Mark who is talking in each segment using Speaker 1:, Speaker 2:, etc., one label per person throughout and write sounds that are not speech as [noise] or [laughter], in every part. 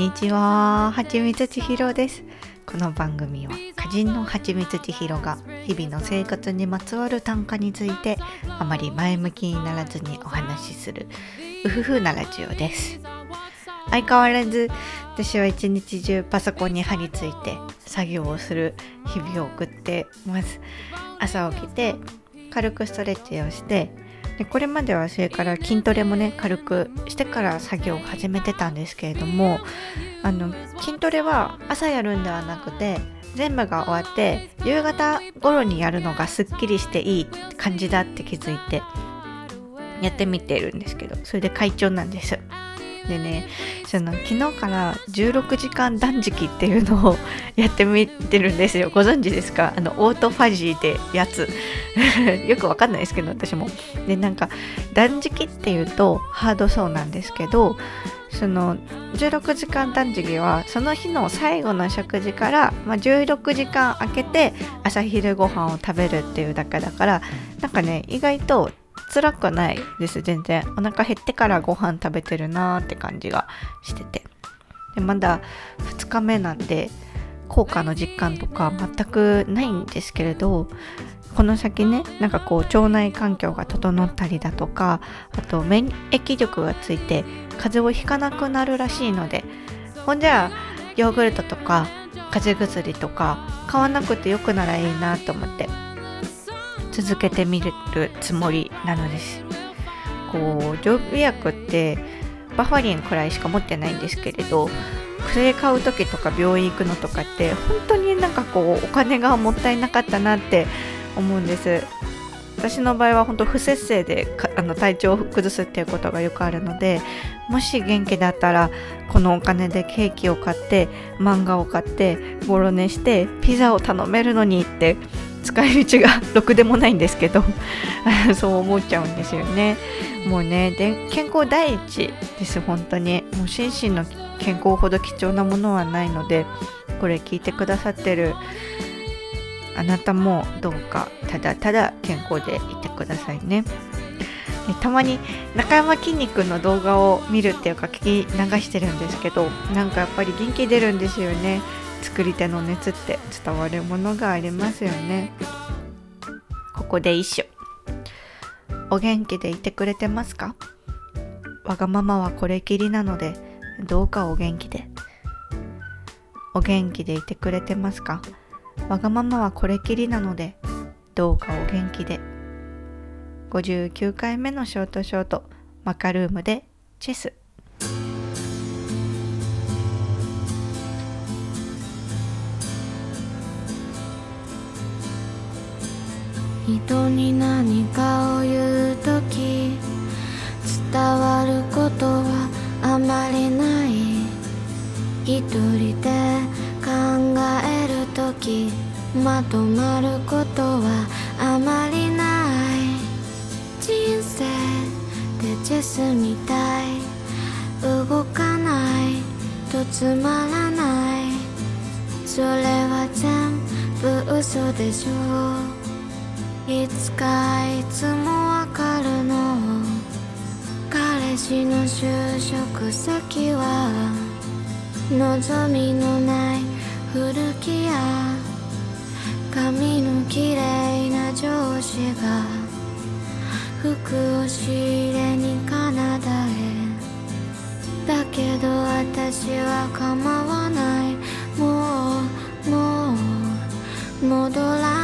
Speaker 1: こんにちは、はちみつちひろです。この番組は歌人のはちみつちひろが日々の生活にまつわる短歌についてあまり前向きにならずにお話しするうふふなラジオです。相変わらず私は一日中パソコンに張り付いて作業をする日々を送ってます。朝起きて軽くストレッチをしてでこれまではそれから筋トレもね軽くしてから作業を始めてたんですけれどもあの筋トレは朝やるんではなくて全部が終わって夕方頃にやるのがすっきりしていい感じだって気づいてやってみてるんですけどそれで会長なんです。でねその昨日から16時間断食っていうのをやってみてるんですよ。ご存知ですか？あのオートファジーってやつ。[laughs] よくわかんないですけど私も。でなんか断食っていうとハードそうなんですけどその16時間断食はその日の最後の食事から、まあ、16時間空けて朝昼ご飯を食べるっていうだけだからなんかね意外と辛くないです全然。お腹減ってからご飯食べてるなーって感じがしてて。でまだ2日目なんで効果の実感とか全くないんですけれどこの先ねなんかこう腸内環境が整ったりだとかあと免疫力がついて風邪をひかなくなるらしいのでほんじゃあヨーグルトとか風邪薬とか買わなくてよくならいいなと思って。続けてみるつもりなのです。こう常備薬ってバファリンくらいしか持ってないんですけれど薬買う時とか病院行くのとかって本当になんかこうお金がもったいなかったなって思うんです。私の場合は本当不節制であの体調を崩すっていうことがよくあるのでもし元気だったらこのお金でケーキを買って漫画を買ってボロ寝してピザを頼めるのにって使い道がろくでもないんですけど [laughs] そう思っちゃうんですよね。もうねで健康第一です本当に。もう心身の健康ほど貴重なものはないのでこれ聞いてくださってるあなたもどうかただただ健康でいてくださいね。でたまに中山きんに君の動画を見るっていうか聞き流してるんですけどなんかやっぱり元気出るんですよね。作り手の熱って伝わるものがありますよね。ここで一緒お元気でいてくれてますか？わがままはこれきりなのでどうかお元気で。お元気でいてくれてますか？わがままはこれきりなのでどうかお元気で。59回目のショートショートマカルームでチェス。
Speaker 2: 人に何かを言うとき伝わることはあまりない。一人で考えるときまとまることはあまりない。人生でチェスみたい。動かない。とつまらない。それは全部嘘でしょう。いつかいつもわかるの。彼氏の就職先は望みのない古着屋。髪の綺麗な上司が服を仕入れにカナダへ。だけど私は構わない。もうもう戻らない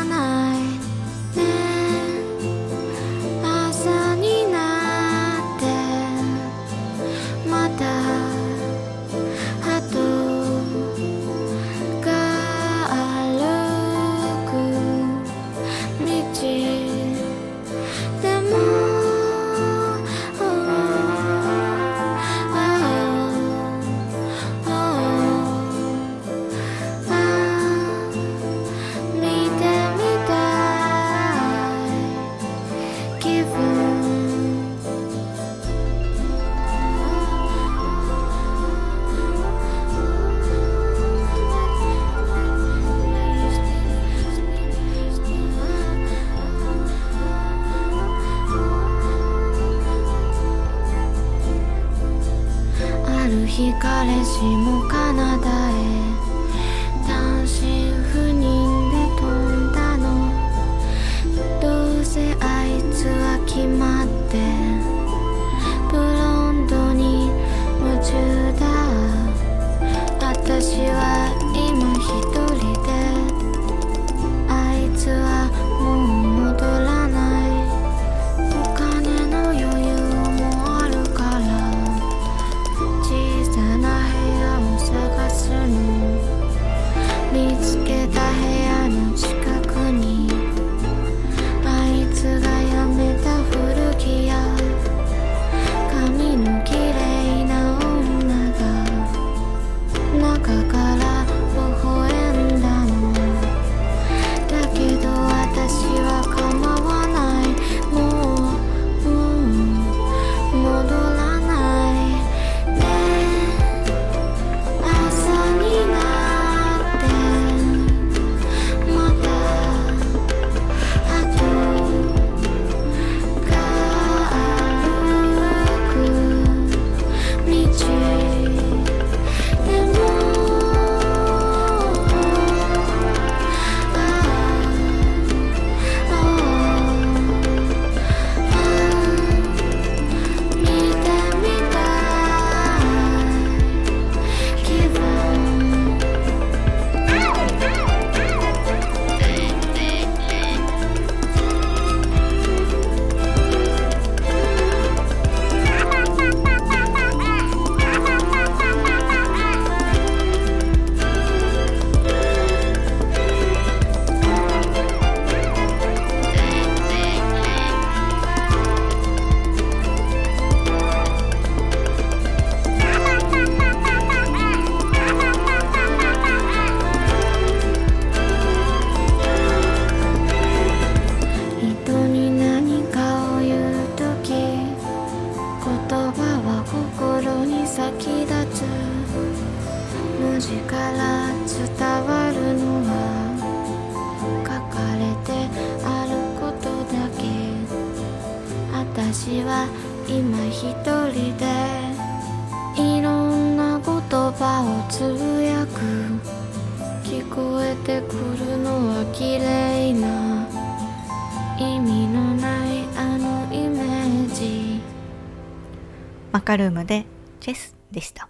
Speaker 1: ルームでチェスでした。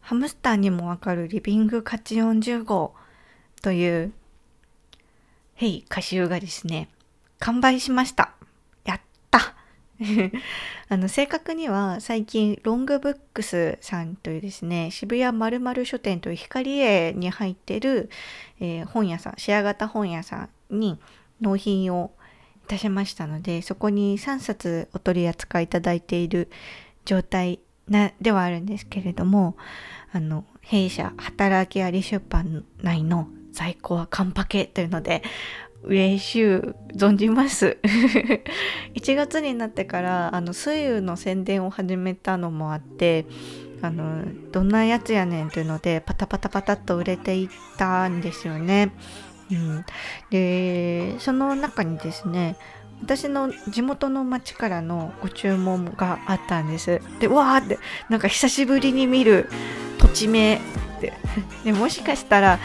Speaker 1: ハムスターにもわかるリビング価値40号という、ヘイ歌集がですね、完売しました。やった [laughs] あの、正確には最近ロングブックスさんというですね、渋谷まる書店という光栄に入ってる、えー本屋さん、シェア型本屋さんに納品をいたしましたのでそこに3冊お取り扱いいただいている状態なではあるんですけれどもあの弊社働きあり出版内の在庫はカンパケというので嬉しゅう存じます [laughs] 1月になってからあの水友の宣伝を始めたのもあってあのどんなやつやねんというのでパタパタパタっと売れていったんですよね。うん、でその中にですね私の地元の町からのご注文があったんです。でわーってなんか久しぶりに見る土地名って。[laughs] でもしかしたら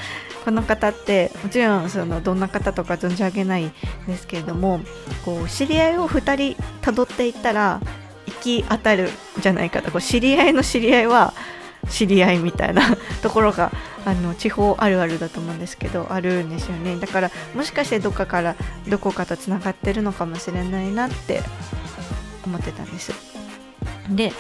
Speaker 1: この方ってもちろんそのどんな方とか存じ上げないんですけれどもこう知り合いを2人たどっていったら行き当たるんじゃないかと。こう知り合いの知り合いは知り合いみたいなところがあの地方あるあるだと思うんですけどあるんですよね。だからもしかしてどっかからどこかとつながってるのかもしれないなって思ってたんです。で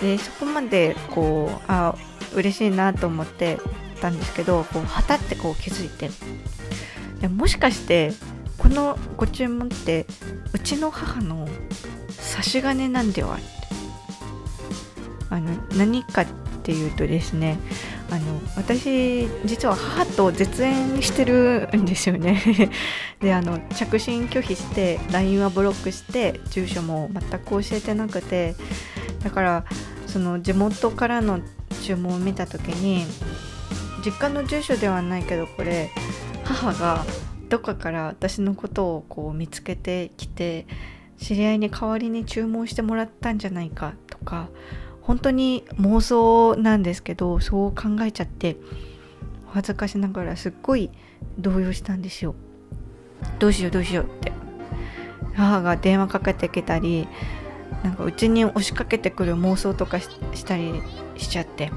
Speaker 1: でそこまでこうあ嬉しいなと思ってたんですけどこうはたってこう気づいてでもしかしてこのご注文ってうちの母の差し金なんでは？あの何かっていうとですねあの私実は母と絶縁してるんですよね。[laughs] であの着信拒否して LINE はブロックして住所も全く教えてなくてだからその地元からの注文を見た時に実家の住所ではないけどこれ母がどっかから私のことをこう見つけてきて知り合いに代わりに注文してもらったんじゃないかとか本当に妄想なんですけどそう考えちゃってお恥ずかしながらすっごい動揺したんですよ。どうしようどうしようって。母が電話かけてきたりなんかうちに押しかけてくる妄想とかしたりしちゃって。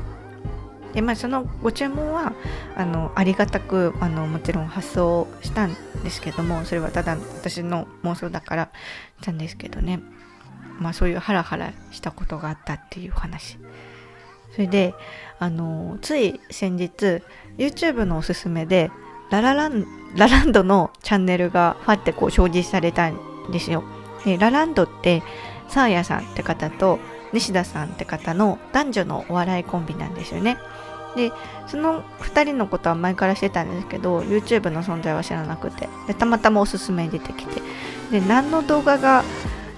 Speaker 1: でまあそのご注文はあのありがたくあのもちろん発送したんですけどもそれはただ私の妄想だからしたんですけどね。まあそういうハラハラしたことがあったっていう話。それであのつい先日 YouTube のおすすめでララランラランドのチャンネルがファってこう表示されたんですよ。でラランドってサーヤさんって方と西田さんって方の男女のお笑いコンビなんですよね。でその2人のことは前からしてたんですけど YouTube の存在は知らなくて。でたまたまおすすめに出てきて。で何の動画が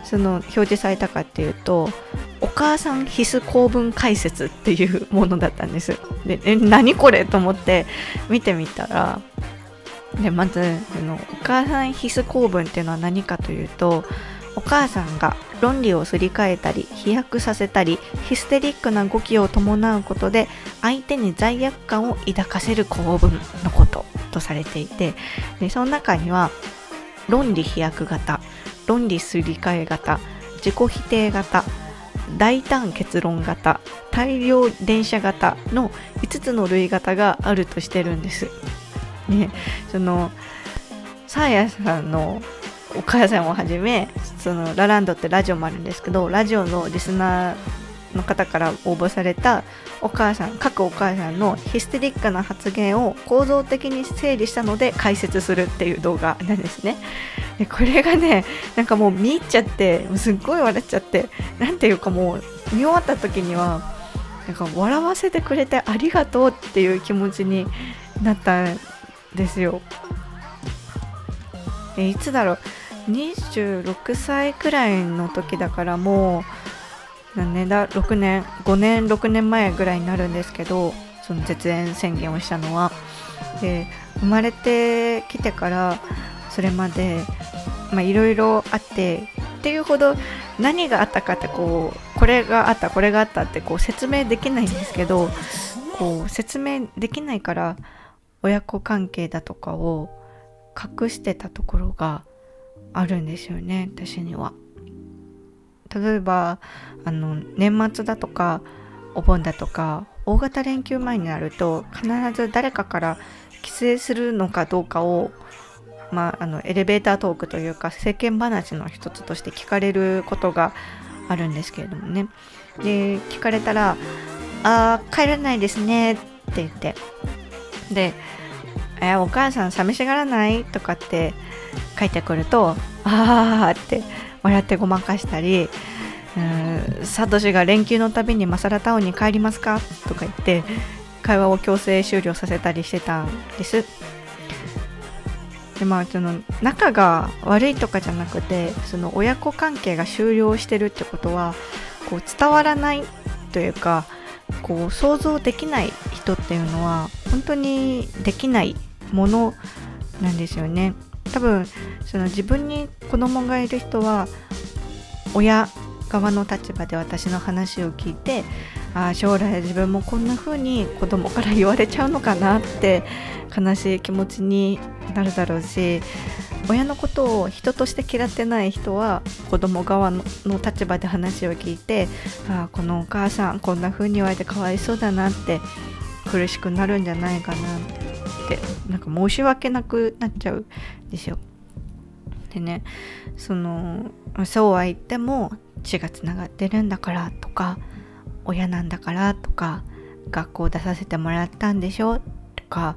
Speaker 1: その表示されたかっていうとお母さん必須公文解説っていうものだったんです。でえ何これと思って見てみたらでまずそのお母さん必須公文っていうのは何かというとお母さんが論理をすり替えたり飛躍させたりヒステリックな動きを伴うことで相手に罪悪感を抱かせる構文のこととされていてでその中には論理飛躍型論理すり替え型自己否定型大胆結論型大量電車型の5つの類型があるとしてるんです。ね、そのサーヤさんのお母さんをはじめそのラランドってラジオもあるんですけどラジオのリスナーの方から応募されたお母さん各お母さんのヒステリックな発言を構造的に整理したので解説するっていう動画なんですね。でこれがねなんかもう見入っちゃってすっごい笑っちゃってなんていうかもう見終わった時にはなんか笑わせてくれてありがとうっていう気持ちになったんですよ。えいつだろう？26歳くらいの時だからもう何年だ6年5年6年前ぐらいになるんですけどその絶縁宣言をしたのはで生まれてきてからそれまでいろいろあってっていうほど何があったかってこうこれがあったこれがあったってこう説明できないんですけどこう説明できないから親子関係だとかを隠してたところがあるんですよね私には。例えばあの年末だとかお盆だとか大型連休前になると必ず誰かから帰省するのかどうかを、まあ、あのエレベータートークというか世間話の一つとして聞かれることがあるんですけれどもねで聞かれたら「あー帰らないですね」って言ってで「えお母さん寂しがらない?」とかって帰ってくると「あー」って笑ってごまかしたり「サトシが連休のたびにマサラタウンに帰りますか?」とか言って会話を強制終了させたりしてたんです。でまあその仲が悪いとかじゃなくてその親子関係が終了してるってことはこう伝わらないというかこう想像できない人っていうのは本当にできないものなんですよね。多分その自分に子供がいる人は親側の立場で私の話を聞いてあ将来自分もこんな風に子供から言われちゃうのかなって悲しい気持ちになるだろうし親のことを人として嫌ってない人は子供側の立場で話を聞いてあこのお母さんこんな風に言われてかわいそうだなって苦しくなるんじゃないかなって。ってなんか申し訳なくなっちゃうんですよ。でねそのそうは言っても血がつながってるんだからとか親なんだからとか学校出させてもらったんでしょとか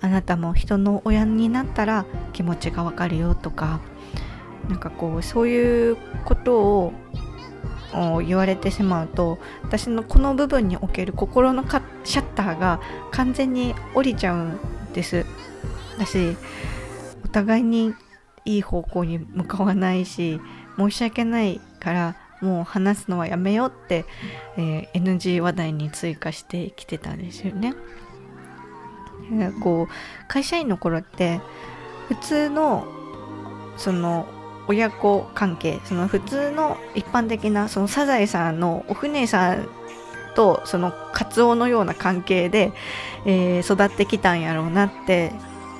Speaker 1: あなたも人の親になったら気持ちがわかるよとかなんかこうそういうことを言われてしまうと私のこの部分における心のシャッターが完全に降りちゃうんですだしお互いにいい方向に向かわないし申し訳ないからもう話すのはやめようって、えー、NG 話題に追加してきてたんですよね。こう会社員の頃って普通のその親子関係その普通の一般的なそのサザエさんのお船さんとそのカツオのような関係で、えー、育ってきたんやろうなって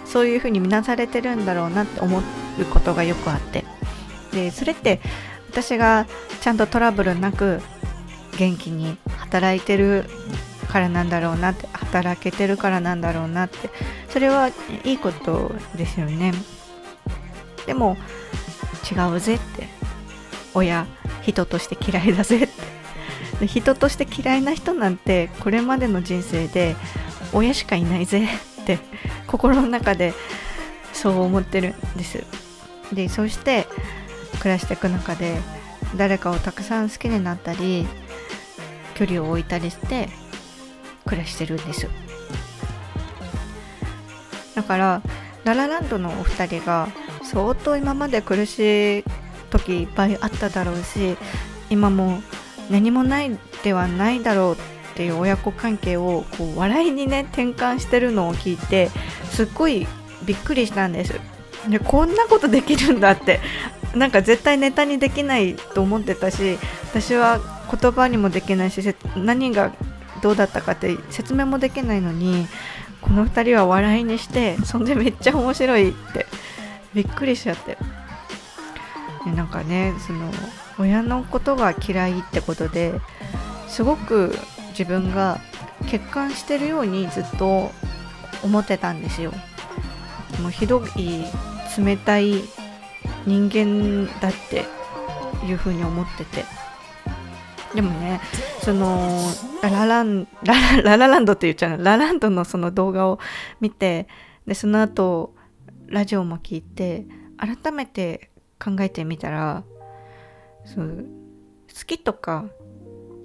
Speaker 1: そういうふうに見なされてるんだろうなって思うことがよくあって。でそれって私がちゃんとトラブルなく元気に働いてるからなんだろうなって働けてるからなんだろうなって。それはいいことですよね。でも違うぜって。親人として嫌いだぜって。人として嫌いな人なんてこれまでの人生で親しかいないぜって心の中でそう思ってるんです。でそして暮らしていく中で誰かをたくさん好きになったり距離を置いたりして暮らしてるんです。だからララランドのお二人が相当今まで苦しい時いっぱいあっただろうし今も何もないではないだろうっていう親子関係をこう笑いにね転換してるのを聞いてすっごいびっくりしたんです。でこんなことできるんだって。[laughs] なんか絶対ネタにできないと思ってたし私は言葉にもできないし何がどうだったかって説明もできないのにこの2人は笑いにしてそんでめっちゃ面白いってびっくりしちゃって。でなんかねその親のことが嫌いってことですごく自分が欠陥してるようにずっと思ってたんですよ。もうひどい冷たい人間だっていうふうに思ってて。でもねそのララランララララランドって言っちゃうラランドのその動画を見てでその後ラジオも聞いて改めて考えてみたらそう好きとか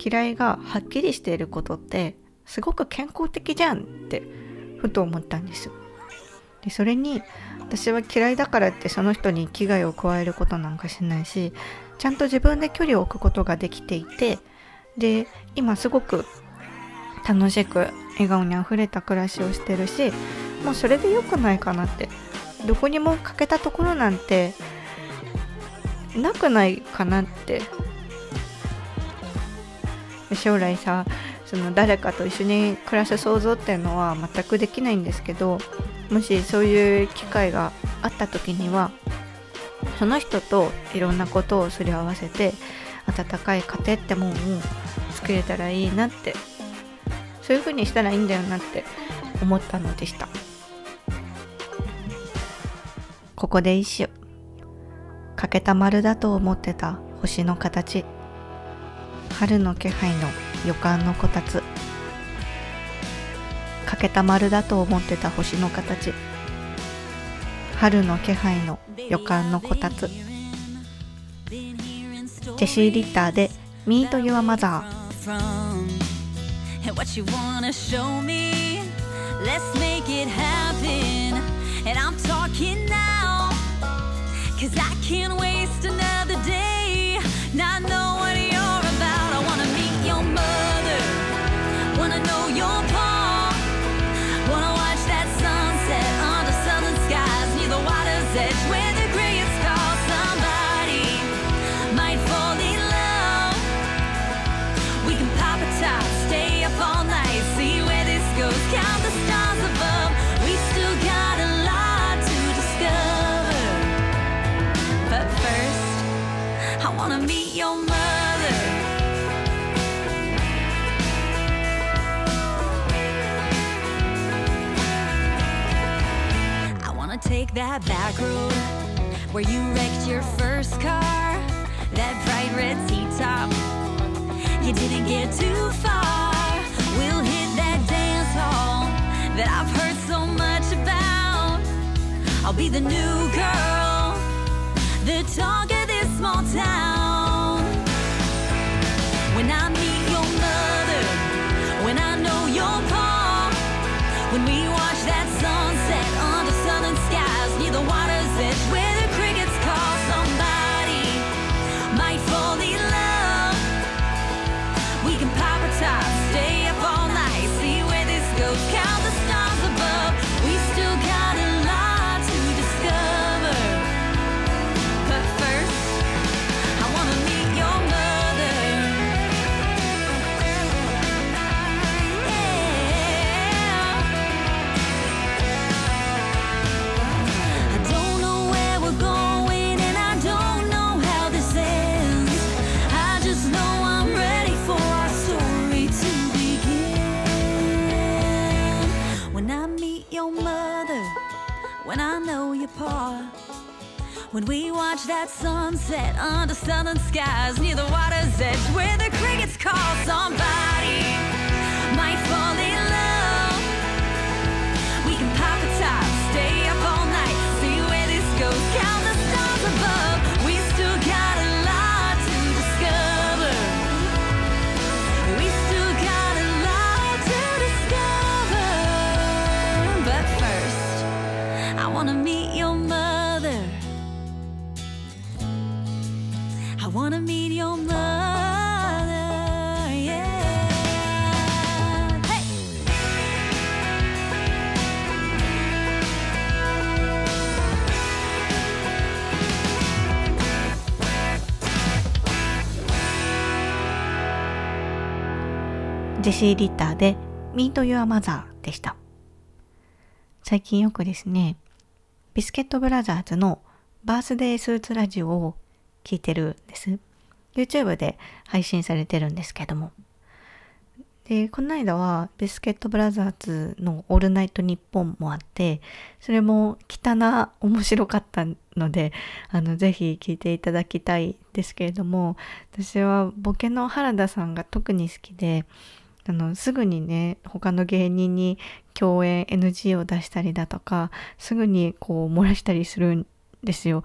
Speaker 1: 嫌いがはっきりしていることってすごく健康的じゃんってふと思ったんですでそれに私は嫌いだからってその人に危害を加えることなんかしないしちゃんと自分で距離を置くことができていてで今すごく楽しく笑顔にあふれた暮らしをしてるしもうそれで良くないかなってどこにも欠けたところなんてなくないかなって。将来さその誰かと一緒に暮らす想像っていうのは全くできないんですけどもしそういう機会があった時にはその人といろんなことをすり合わせて温かい家庭ってもんを作れたらいいなってそういう風にしたらいいんだよなって思ったのでした。ここで一首。欠けた丸だと思ってた星の形春の気配の予感のこたつ欠けた丸だと思ってた星の形春の気配の予感のこたつジェシー・リッターで「Meet Your Mother」What you wanna show me Let's make it happen And I'm talking now Cause I can't waste another that back road where you wrecked your first car, that bright red T-top. You didn't get too far. We'll hit that dance hall that I've heard so much about. I'll be the new girl, the talk of this small town. That sunset under southern skies near the water's edge where the crickets call somebody ジェシー・リッターで Meet Your Mother でした。最近よくですね、ビスケットブラザーズのバースデースーツラジオを聞いてるんです。YouTube で配信されてるんですけども。で、この間はビスケットブラザーズのオールナイトニッポンもあって、それも汚な面白かったので、あの、ぜひ聞いていただきたいですけれども、私はボケの原田さんが特に好きで、あの、すぐにね、他の芸人に共演 NG を出したりだとか、すぐにこう漏らしたりするんですよ。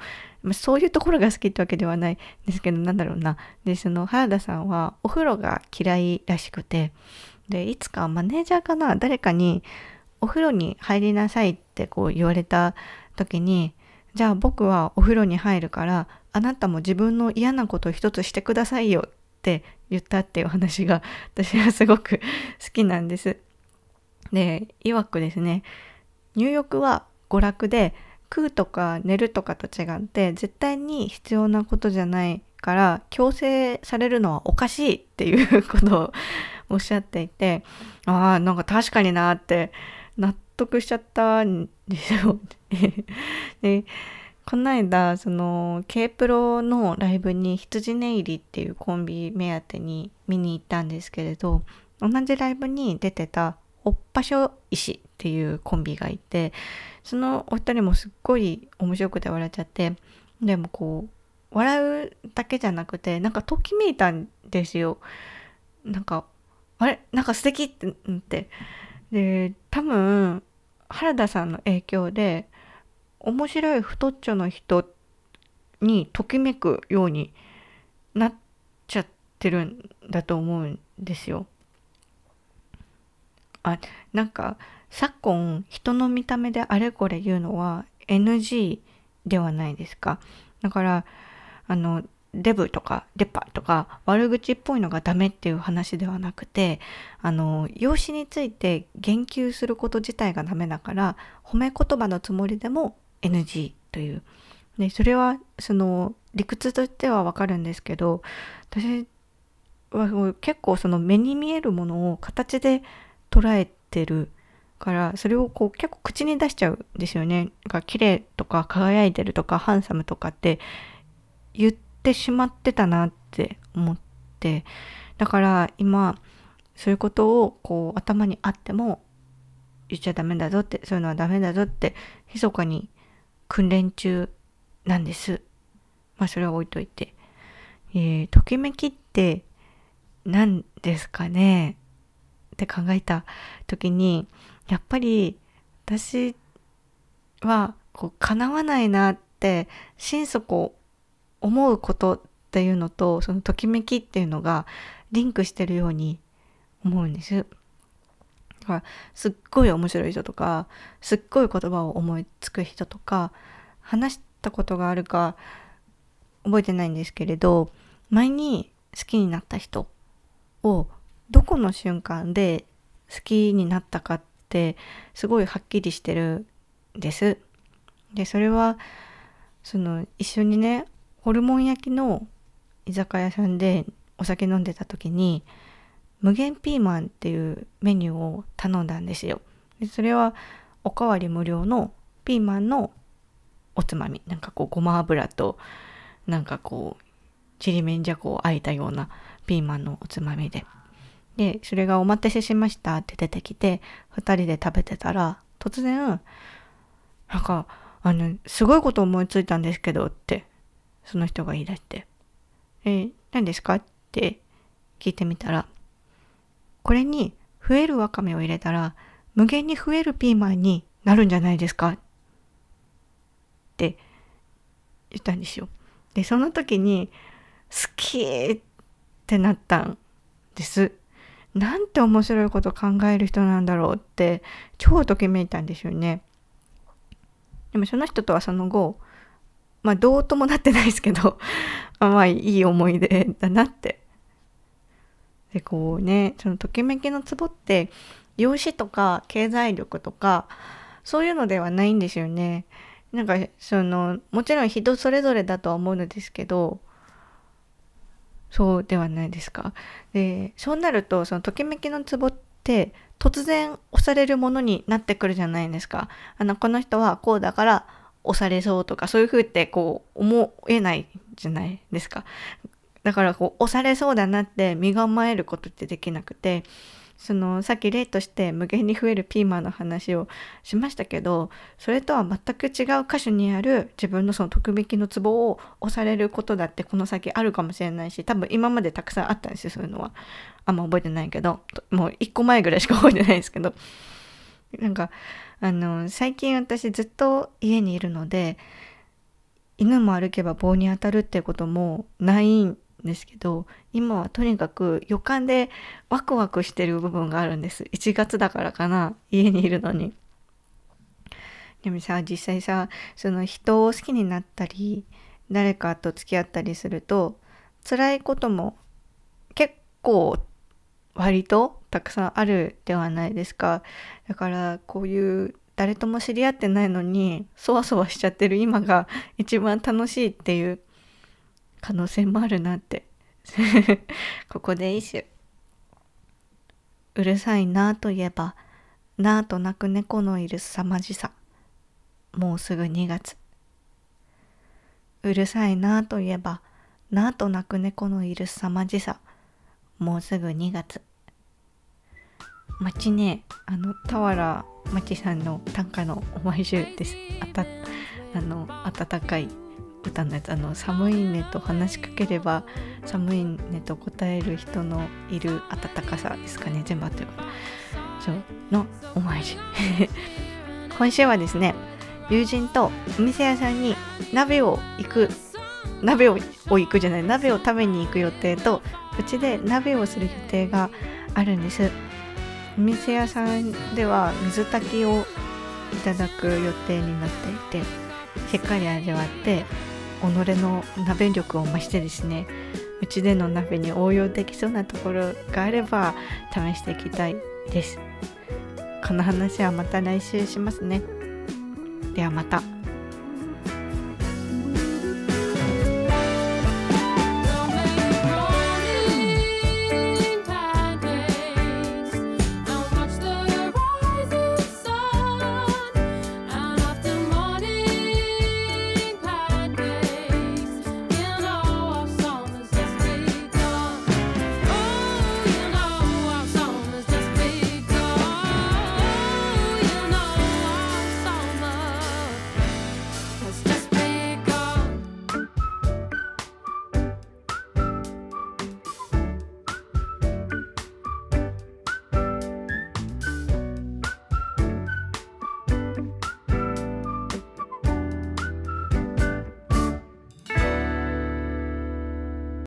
Speaker 1: そういうところが好きってわけではないんですけど、なんだろうな。で、その原田さんはお風呂が嫌いらしくて、で、いつかマネージャーかな誰かにお風呂に入りなさいってこう言われた時に、じゃあ僕はお風呂に入るから、あなたも自分の嫌なことを一つしてくださいよって言ったっていう話が [laughs] 私はすごく好きなんです。で、曰くですね、入浴は娯楽で食うとか寝るとかと違って絶対に必要なことじゃないから強制されるのはおかしいっていうことをおっしゃっていて、ああ、なんか確かになって納得しちゃったんですよ。で [laughs] この間その K プロのライブに羊ネイリっていうコンビ目当てに見に行ったんですけれど同じライブに出てたおっぱしょ石っていうコンビがいてそのお二人もすっごい面白くて笑っちゃってでもこう笑うだけじゃなくてなんかときめいたんですよ。なんかあれ？なんか素敵ってなって。で多分原田さんの影響で面白い太っちょの人にときめくようになっちゃってるんだと思うんですよ。あなんか昨今人の見た目であれこれ言うのは NG ではないですか。だからあのデブとかデパとか悪口っぽいのがダメっていう話ではなくてあの容姿について言及すること自体がダメだから褒め言葉のつもりでも NG というでそれはその理屈としてはわかるんですけど私は結構その目に見えるものを形で捉えてるからそれをこう結構口に出しちゃうんですよね。が綺麗とか輝いてるとかハンサムとかって言ってしまってたなって思ってだから今そういうことをこう頭にあっても言っちゃダメだぞってそういうのはダメだぞって密かに訓練中なんです。まあそれは置いといて。えー、ときめきって何ですかね？って考えた時にやっぱり私はこう叶わないなって心底思うことっていうのとそのときめきっていうのがリンクしてるように思うんです。すっごい面白い人とかすっごい言葉を思いつく人とか話したことがあるか覚えてないんですけれど前に好きになった人をどこの瞬間で好きになったかってすごいはっきりしてるんです。でそれはその一緒にねホルモン焼きの居酒屋さんでお酒飲んでた時に無限ピーマンっていうメニューを頼んだんですよ。でそれはおかわり無料のピーマンのおつまみなんかこうごま油となんかこうちりめんじゃこをあえたようなピーマンのおつまみで。でそれが「お待たせしました」って出てきて2人で食べてたら突然なんかあのすごいこと思いついたんですけどってその人が言い出して「え、何ですか?」って聞いてみたらこれに増えるわかめを入れたら無限に増えるピーマンになるんじゃないですか？って言ったんですよ。でその時に好きってなったんです。なんて面白いこと考える人なんだろうって超ときめいたんですよね。でもその人とはその後まあどうともなってないですけど [laughs] まあいい思い出だなってでこうねそのときめきのツボって容姿とか経済力とかそういうのではないんですよね。なんかそのもちろん人それぞれだとは思うのですけどそうではないですか。でそうなるとそのときめきのツボって突然押されるものになってくるじゃないですか。あのこの人はこうだから押されそうとかそういうふうってこう思えないじゃないですか。だからこう押されそうだなって身構えることってできなくてそのさっき例として無限に増えるピーマンの話をしましたけどそれとは全く違う箇所にある自分のその特引きのツボを押されることだってこの先あるかもしれないし多分今までたくさんあったんですよそういうのは。あんま覚えてないけどもう1個前ぐらいしか覚えてないですけど。なんかあの最近私ずっと家にいるので犬も歩けば棒に当たるってこともないんですけど今はとにかく予感でワクワクしてる部分があるんです。1月だからかな。家にいるのに。でもさ実際さその人を好きになったり誰かと付き合ったりすると辛いことも結構割とたくさんあるではないですか。だからこういう誰とも知り合ってないのにそわそわしちゃってる今が一番楽しいっていう可能性もあるなって。[laughs] ここで一首。うるさいなといえばなあと泣く猫のいる凄まじさ。もうすぐ2月。うるさいなといえばなあと泣く猫のいる凄まじさ。もうすぐ2月。町ねあの俵町さんの短歌のおまじゅうです。あたあの温かい歌のやつあの寒いねと話しかければ寒いねと答える人のいる温かさですかね全部合ってるかな。そうのお参り [laughs] 今週はですね友人とお店屋さんに鍋を行く鍋を行くじゃない鍋を食べに行く予定とうちで鍋をする予定があるんです。お店屋さんでは水炊きをいただく予定になっていてしっかり味わって己の鍋力を増してですねうちでの鍋に応用できそうなところがあれば試していきたいですこの話はまた来週しますねではまた。